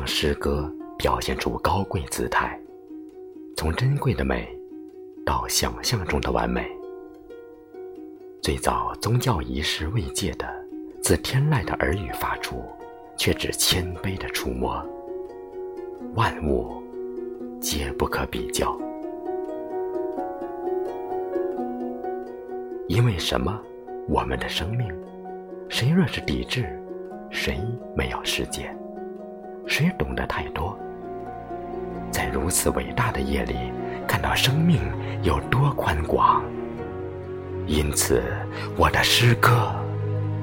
让诗歌表现出高贵姿态，从珍贵的美到想象中的完美。最早宗教仪式未界的，自天籁的耳语发出，却只谦卑的触摸。万物皆不可比较，因为什么？我们的生命，谁若是抵制，谁没有世界？谁懂得太多？在如此伟大的夜里，看到生命有多宽广。因此，我的诗歌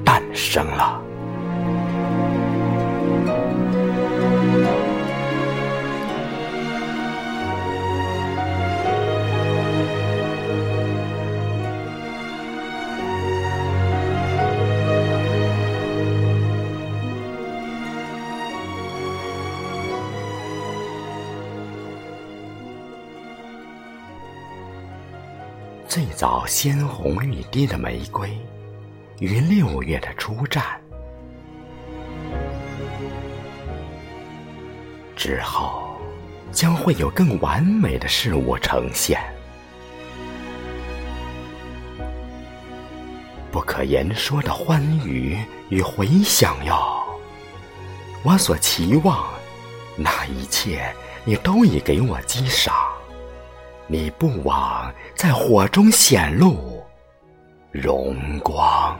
诞生了。最早鲜红欲滴的玫瑰，于六月的初绽，之后将会有更完美的事物呈现。不可言说的欢愉与回响哟！我所期望那一切，你都已给我击赏。你不枉在火中显露荣光。